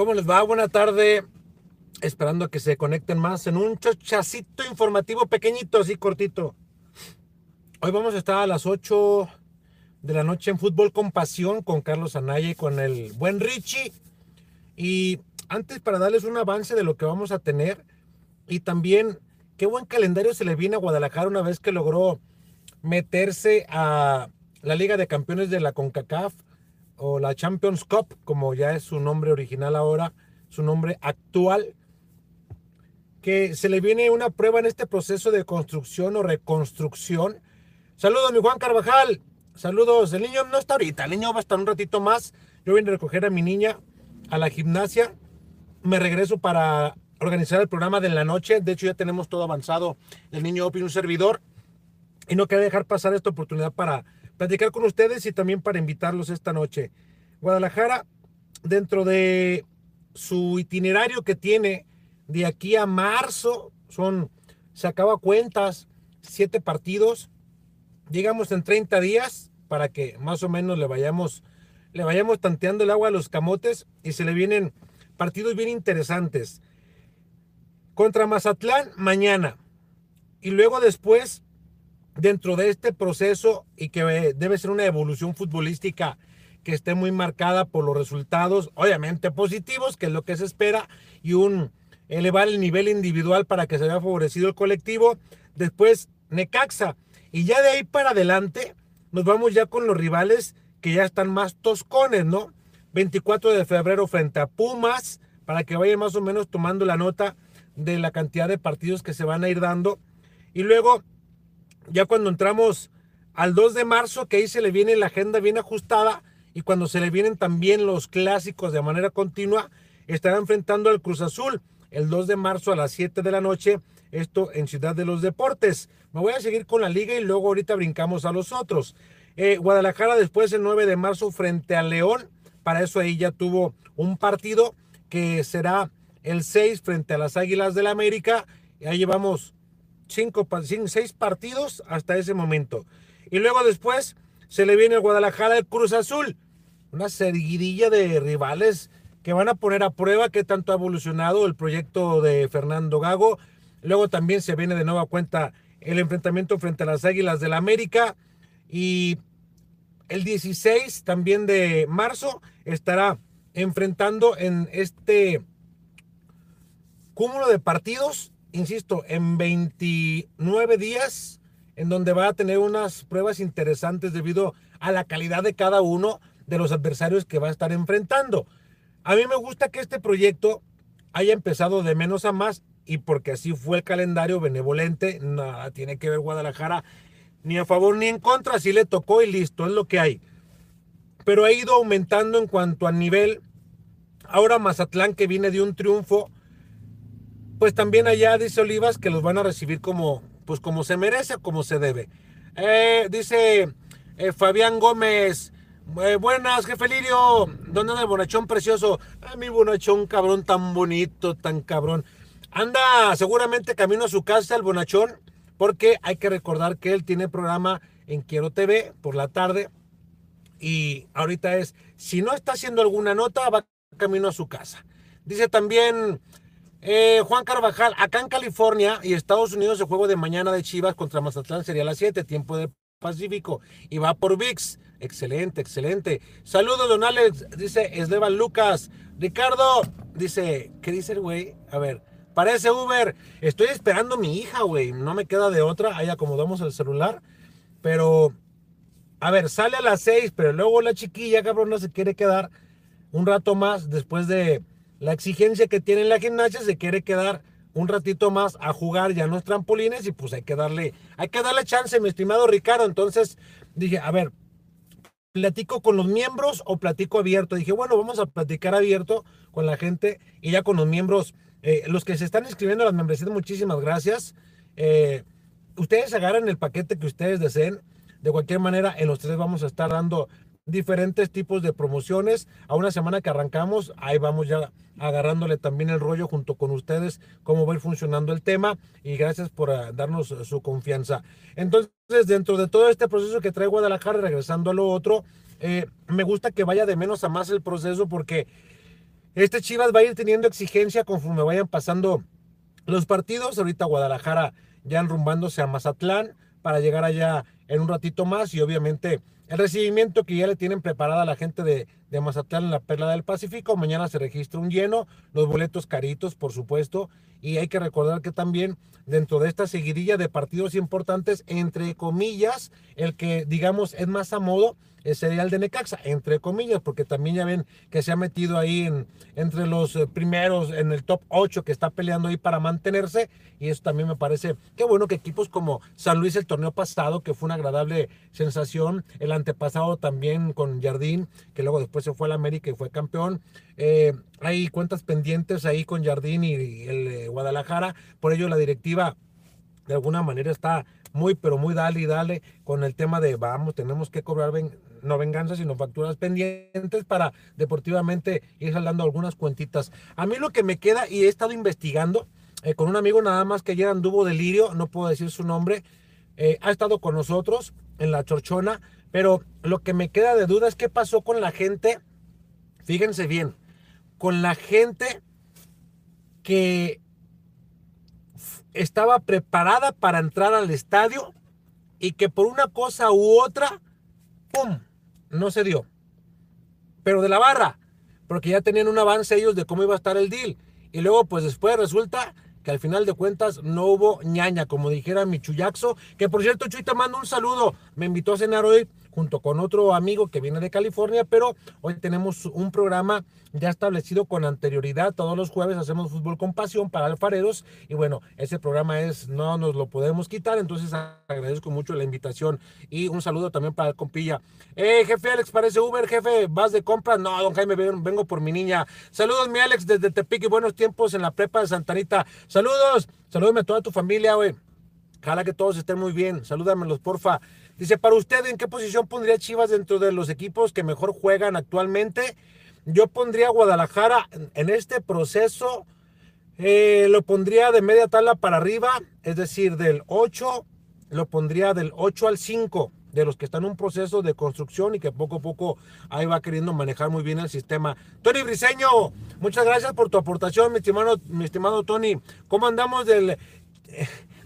¿Cómo les va? Buena tarde. Esperando que se conecten más en un chochacito informativo pequeñito, así cortito. Hoy vamos a estar a las 8 de la noche en Fútbol con Pasión con Carlos Anaya y con el buen Richie. Y antes para darles un avance de lo que vamos a tener y también qué buen calendario se le viene a Guadalajara una vez que logró meterse a la Liga de Campeones de la CONCACAF o la Champions Cup, como ya es su nombre original ahora, su nombre actual, que se le viene una prueba en este proceso de construcción o reconstrucción. Saludos, mi Juan Carvajal. Saludos. El niño no está ahorita, el niño va a estar un ratito más. Yo voy a recoger a mi niña a la gimnasia. Me regreso para organizar el programa de la noche. De hecho, ya tenemos todo avanzado. El niño Opi, un servidor. Y no quería dejar pasar esta oportunidad para platicar con ustedes y también para invitarlos esta noche. Guadalajara, dentro de su itinerario que tiene de aquí a marzo, son, se acaba cuentas, siete partidos, digamos en 30 días, para que más o menos le vayamos, le vayamos tanteando el agua a los camotes y se le vienen partidos bien interesantes. Contra Mazatlán mañana. Y luego después dentro de este proceso y que eh, debe ser una evolución futbolística que esté muy marcada por los resultados, obviamente positivos, que es lo que se espera, y un elevar el nivel individual para que se vea favorecido el colectivo. Después, Necaxa. Y ya de ahí para adelante, nos vamos ya con los rivales que ya están más toscones, ¿no? 24 de febrero frente a Pumas, para que vayan más o menos tomando la nota de la cantidad de partidos que se van a ir dando. Y luego ya cuando entramos al 2 de marzo, que ahí se le viene la agenda bien ajustada y cuando se le vienen también los clásicos de manera continua, estará enfrentando al Cruz Azul el 2 de marzo a las 7 de la noche, esto en Ciudad de los Deportes. Me voy a seguir con la liga y luego ahorita brincamos a los otros. Eh, Guadalajara después el 9 de marzo frente a León, para eso ahí ya tuvo un partido que será el 6 frente a las Águilas del la América. Y ahí llevamos cinco, seis partidos hasta ese momento. Y luego después se le viene el Guadalajara el Cruz Azul. Una seguidilla de rivales que van a poner a prueba qué tanto ha evolucionado el proyecto de Fernando Gago. Luego también se viene de nueva cuenta el enfrentamiento frente a las Águilas del la América. Y el 16 también de marzo estará enfrentando en este cúmulo de partidos insisto, en 29 días, en donde va a tener unas pruebas interesantes debido a la calidad de cada uno de los adversarios que va a estar enfrentando. A mí me gusta que este proyecto haya empezado de menos a más y porque así fue el calendario benevolente, nada tiene que ver Guadalajara ni a favor ni en contra, así le tocó y listo, es lo que hay. Pero ha ido aumentando en cuanto a nivel. Ahora Mazatlán que viene de un triunfo, pues también allá dice Olivas que los van a recibir como, pues como se merece, como se debe. Eh, dice eh, Fabián Gómez, eh, buenas, jefe Lirio, ¿dónde anda el bonachón precioso? A mi bonachón cabrón tan bonito, tan cabrón. Anda seguramente camino a su casa el bonachón, porque hay que recordar que él tiene programa en Quiero TV por la tarde. Y ahorita es, si no está haciendo alguna nota, va camino a su casa. Dice también eh, Juan Carvajal, acá en California y Estados Unidos el juego de mañana de Chivas contra Mazatlán sería a las 7, tiempo de Pacífico, y va por VIX. Excelente, excelente. Saludos, don Alex, dice Eslevan Lucas. Ricardo, dice, ¿qué dice el güey? A ver, parece Uber. Estoy esperando a mi hija, güey. No me queda de otra. Ahí acomodamos el celular. Pero, a ver, sale a las 6, pero luego la chiquilla, cabrón, no se quiere quedar un rato más después de la exigencia que tiene la gimnasia se quiere quedar un ratito más a jugar ya en los trampolines y pues hay que darle, hay que darle chance, mi estimado Ricardo. Entonces dije, a ver, platico con los miembros o platico abierto. Dije, bueno, vamos a platicar abierto con la gente y ya con los miembros, eh, los que se están inscribiendo a las membresías, muchísimas gracias. Eh, ustedes agarran el paquete que ustedes deseen. De cualquier manera, en los tres vamos a estar dando diferentes tipos de promociones. A una semana que arrancamos, ahí vamos ya agarrándole también el rollo junto con ustedes, cómo va a ir funcionando el tema y gracias por ah, darnos eh, su confianza. Entonces, dentro de todo este proceso que trae Guadalajara, regresando a lo otro, eh, me gusta que vaya de menos a más el proceso porque Este Chivas va a ir teniendo exigencia conforme vayan pasando los partidos. Ahorita Guadalajara ya enrumbándose a Mazatlán para llegar allá en un ratito más y obviamente el recibimiento que ya le tienen preparada a la gente de, de Mazatlán en la Perla del Pacífico. Mañana se registra un lleno, los boletos caritos, por supuesto. Y hay que recordar que también dentro de esta seguidilla de partidos importantes, entre comillas, el que digamos es más a modo, sería el de Necaxa, entre comillas, porque también ya ven que se ha metido ahí en, entre los eh, primeros, en el top 8 que está peleando ahí para mantenerse, y eso también me parece que bueno que equipos como San Luis el torneo pasado, que fue una agradable sensación, el antepasado también con Jardín, que luego después se fue al América y fue campeón, eh, hay cuentas pendientes ahí con Jardín y, el eh, Guadalajara, por ello la directiva de alguna manera está muy, pero muy dale y dale con el tema de vamos, tenemos que cobrar no venganzas, sino facturas pendientes para deportivamente ir saldando algunas cuentitas. A mí lo que me queda, y he estado investigando eh, con un amigo nada más que ayer anduvo delirio, no puedo decir su nombre, eh, ha estado con nosotros en la chorchona, pero lo que me queda de duda es qué pasó con la gente, fíjense bien, con la gente que estaba preparada para entrar al estadio y que por una cosa u otra, ¡pum! No se dio. Pero de la barra, porque ya tenían un avance ellos de cómo iba a estar el deal. Y luego, pues después resulta que al final de cuentas no hubo ñaña, como dijera mi Chuyaxo, que por cierto, Chuy, te mando un saludo. Me invitó a cenar hoy junto con otro amigo que viene de California, pero hoy tenemos un programa ya establecido con anterioridad. Todos los jueves hacemos fútbol con pasión para alfareros y bueno, ese programa es, no nos lo podemos quitar, entonces agradezco mucho la invitación y un saludo también para el compilla. Eh, jefe Alex, parece Uber, jefe, ¿vas de compras? No, don Jaime, vengo por mi niña. Saludos, mi Alex, desde Tepic y buenos tiempos en la prepa de Santanita. Saludos, salúdame a toda tu familia, güey. Ojalá que todos estén muy bien. Salúdamelos, porfa. Dice, para usted, ¿en qué posición pondría Chivas dentro de los equipos que mejor juegan actualmente? Yo pondría Guadalajara en este proceso, eh, lo pondría de media tabla para arriba, es decir, del 8, lo pondría del 8 al 5 de los que están en un proceso de construcción y que poco a poco ahí va queriendo manejar muy bien el sistema. Tony Briseño, muchas gracias por tu aportación, mi estimado, mi estimado Tony. ¿Cómo andamos del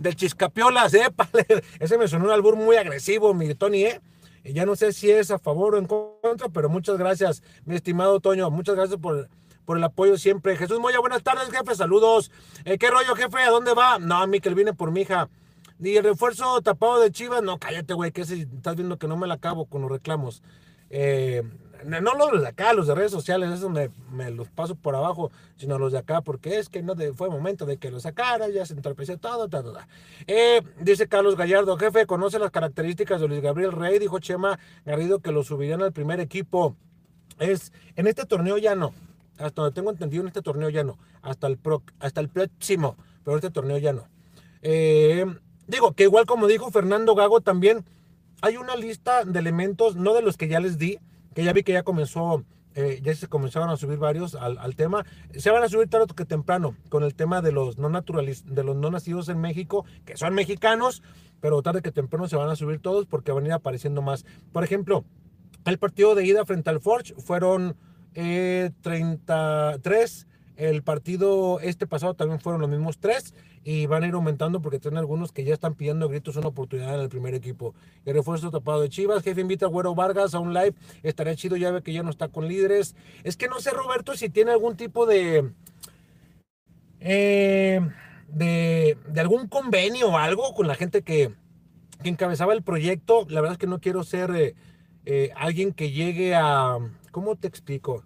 del Chiscapiolas, ¿eh? Ese me sonó un albur muy agresivo, mi Tony, ¿eh? ya no sé si es a favor o en contra, pero muchas gracias, mi estimado Toño. Muchas gracias por, por el apoyo siempre. Jesús Moya, buenas tardes, jefe. Saludos. Eh, ¿Qué rollo, jefe? ¿A dónde va? No, Miquel, viene por mi hija. ¿Y el refuerzo tapado de Chivas? No, cállate, güey, que si estás viendo que no me la acabo con los reclamos. Eh, no los de acá, los de redes sociales, eso me, me, los paso por abajo, sino los de acá, porque es que no fue momento de que lo sacara, ya se entorpeció todo, todo, todo. Eh, dice Carlos Gallardo, jefe, conoce las características de Luis Gabriel Rey, dijo Chema Garrido que lo subirían al primer equipo. Es, en este torneo ya no, hasta donde tengo entendido, en este torneo ya no, hasta el, hasta el próximo, pero este torneo ya no. Eh, digo que igual como dijo Fernando Gago también, hay una lista de elementos, no de los que ya les di, que ya vi que ya comenzó, eh, ya se comenzaron a subir varios al, tema. Se van a subir tarde que temprano con el tema de los no de los no nacidos en México, que son mexicanos, pero tarde que temprano se van a subir todos porque van a ir apareciendo más. Por ejemplo, el partido de ida frente al Forge fueron eh, 33. El partido este pasado también fueron los mismos tres y van a ir aumentando porque tienen algunos que ya están pidiendo gritos una oportunidad en el primer equipo. El refuerzo tapado de Chivas, jefe invita a Güero Vargas a un live, estaría chido, ya ve que ya no está con líderes. Es que no sé, Roberto, si tiene algún tipo de... Eh, de, de, algún convenio o algo con la gente que, que, encabezaba el proyecto. La verdad es que no quiero ser eh, eh, alguien que llegue a, ¿cómo te explico?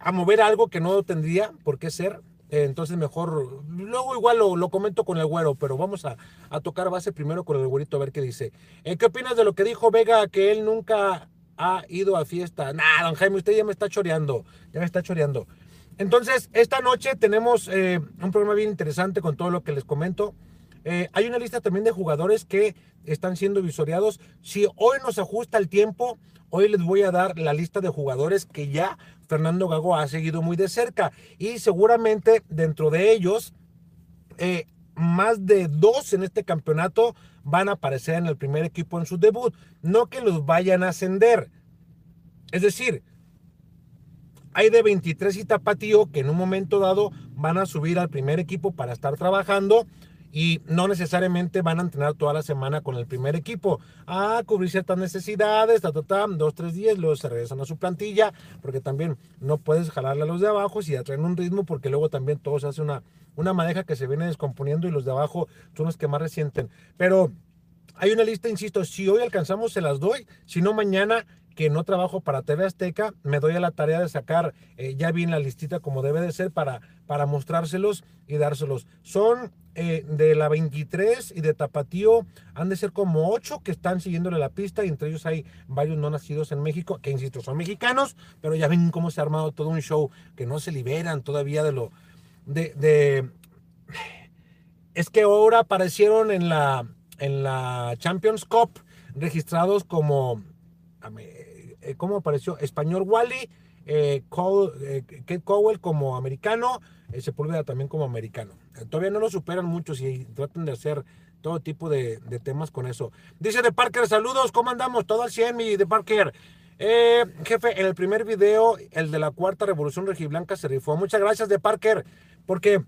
A mover algo que no tendría por qué ser entonces mejor, luego igual lo, comento con el güero, pero vamos a, tocar base primero con el güerito a ver qué dice. Eh, ¿Qué opinas de lo que dijo Vega, que él nunca ha ido a fiesta? Nah, don Jaime, usted ya me está choreando, ya me está choreando. Entonces, esta noche tenemos eh, un programa bien interesante con todo lo que les comento. Eh, hay una lista también de jugadores que están siendo visoreados. Si hoy nos ajusta el tiempo, hoy les voy a dar la lista de jugadores que ya Fernando Gago ha seguido muy de cerca y seguramente dentro de ellos eh, más de dos en este campeonato van a aparecer en el primer equipo en su debut, no que los vayan a ascender. Es decir, hay de 23 y Tapatío que en un momento dado van a subir al primer equipo para estar trabajando y no necesariamente van a entrenar toda la semana con el primer equipo a cubrir ciertas necesidades, ta, ta, ta, dos, tres días, luego se regresan a su plantilla, porque también no puedes jalarle a los de abajo si ya traen un ritmo, porque luego también todo se hace una, una madeja que se viene descomponiendo y los de abajo son los que más resienten. Pero hay una lista, insisto, si hoy alcanzamos se las doy, si no mañana que no trabajo para TV Azteca, me doy a la tarea de sacar eh, ya bien la listita como debe de ser para, para mostrárselos y dárselos. Son eh, de la 23 y de Tapatío han de ser como 8 que están siguiéndole la pista y entre ellos hay varios no nacidos en México, que insisto, son mexicanos, pero ya ven cómo se ha armado todo un show que no se liberan todavía de lo... de, de es que ahora aparecieron en la, en la Champions Cup registrados como... Eh, ¿Cómo apareció? Español Wally, eh, eh, Kate Cowell como americano, eh, Sepúlveda también como americano. Eh, todavía no lo superan muchos y tratan de hacer todo tipo de, de, temas con eso. Dice de Parker, saludos, ¿cómo andamos? Todo al 100, mi de Parker. Eh, jefe, en el primer video, el de la cuarta revolución regiblanca se rifó. Muchas gracias de Parker, porque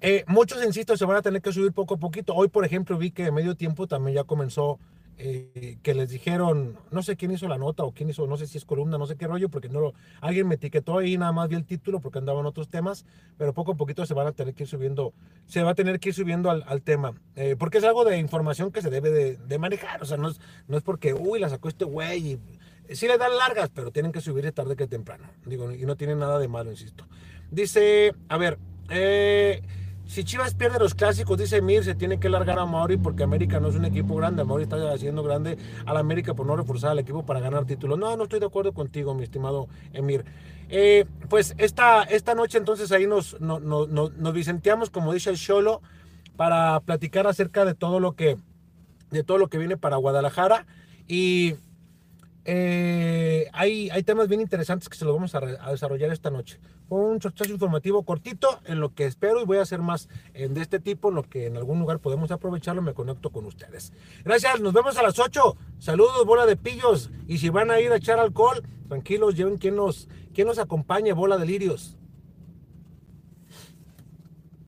eh, muchos, insisto, se van a tener que subir poco a poquito. Hoy, por ejemplo, vi que medio tiempo también ya comenzó eh, que les dijeron, no sé quién hizo la nota o quién hizo, no sé si es columna, no sé qué rollo, porque no lo, alguien me etiquetó ahí, nada más vi el título porque andaban otros temas, pero poco a poquito se van a tener que ir subiendo, se va a tener que ir subiendo al, tema, eh, porque es algo de información que se debe de, de, manejar, o sea, no es, no es porque, uy, la sacó este güey y sí le dan largas, pero tienen que subirse tarde que temprano, digo, y no tiene nada de malo, insisto. Dice, a ver, eh, si Chivas pierde los clásicos, dice Mir, se tiene que largar a Mauri porque América no es un equipo grande. Mauri está haciendo grande a la América por no reforzar al equipo para ganar títulos. No, no estoy de acuerdo contigo, mi estimado Emir. Eh, pues esta, esta noche entonces ahí nos, no, no, no, nos vicenteamos, como dice el Cholo, para platicar acerca de todo lo que, de todo lo que viene para Guadalajara. Y eh, hay, temas bien interesantes que se los vamos a, desarrollar esta noche un chachazo informativo cortito en lo que espero y voy a hacer más de este tipo, en lo que en algún lugar podemos aprovecharlo, me conecto con ustedes. Gracias, nos vemos a las 8. Saludos, bola de pillos. Y si van a ir a echar alcohol, tranquilos, lleven quien nos, quien nos acompañe, bola de lirios.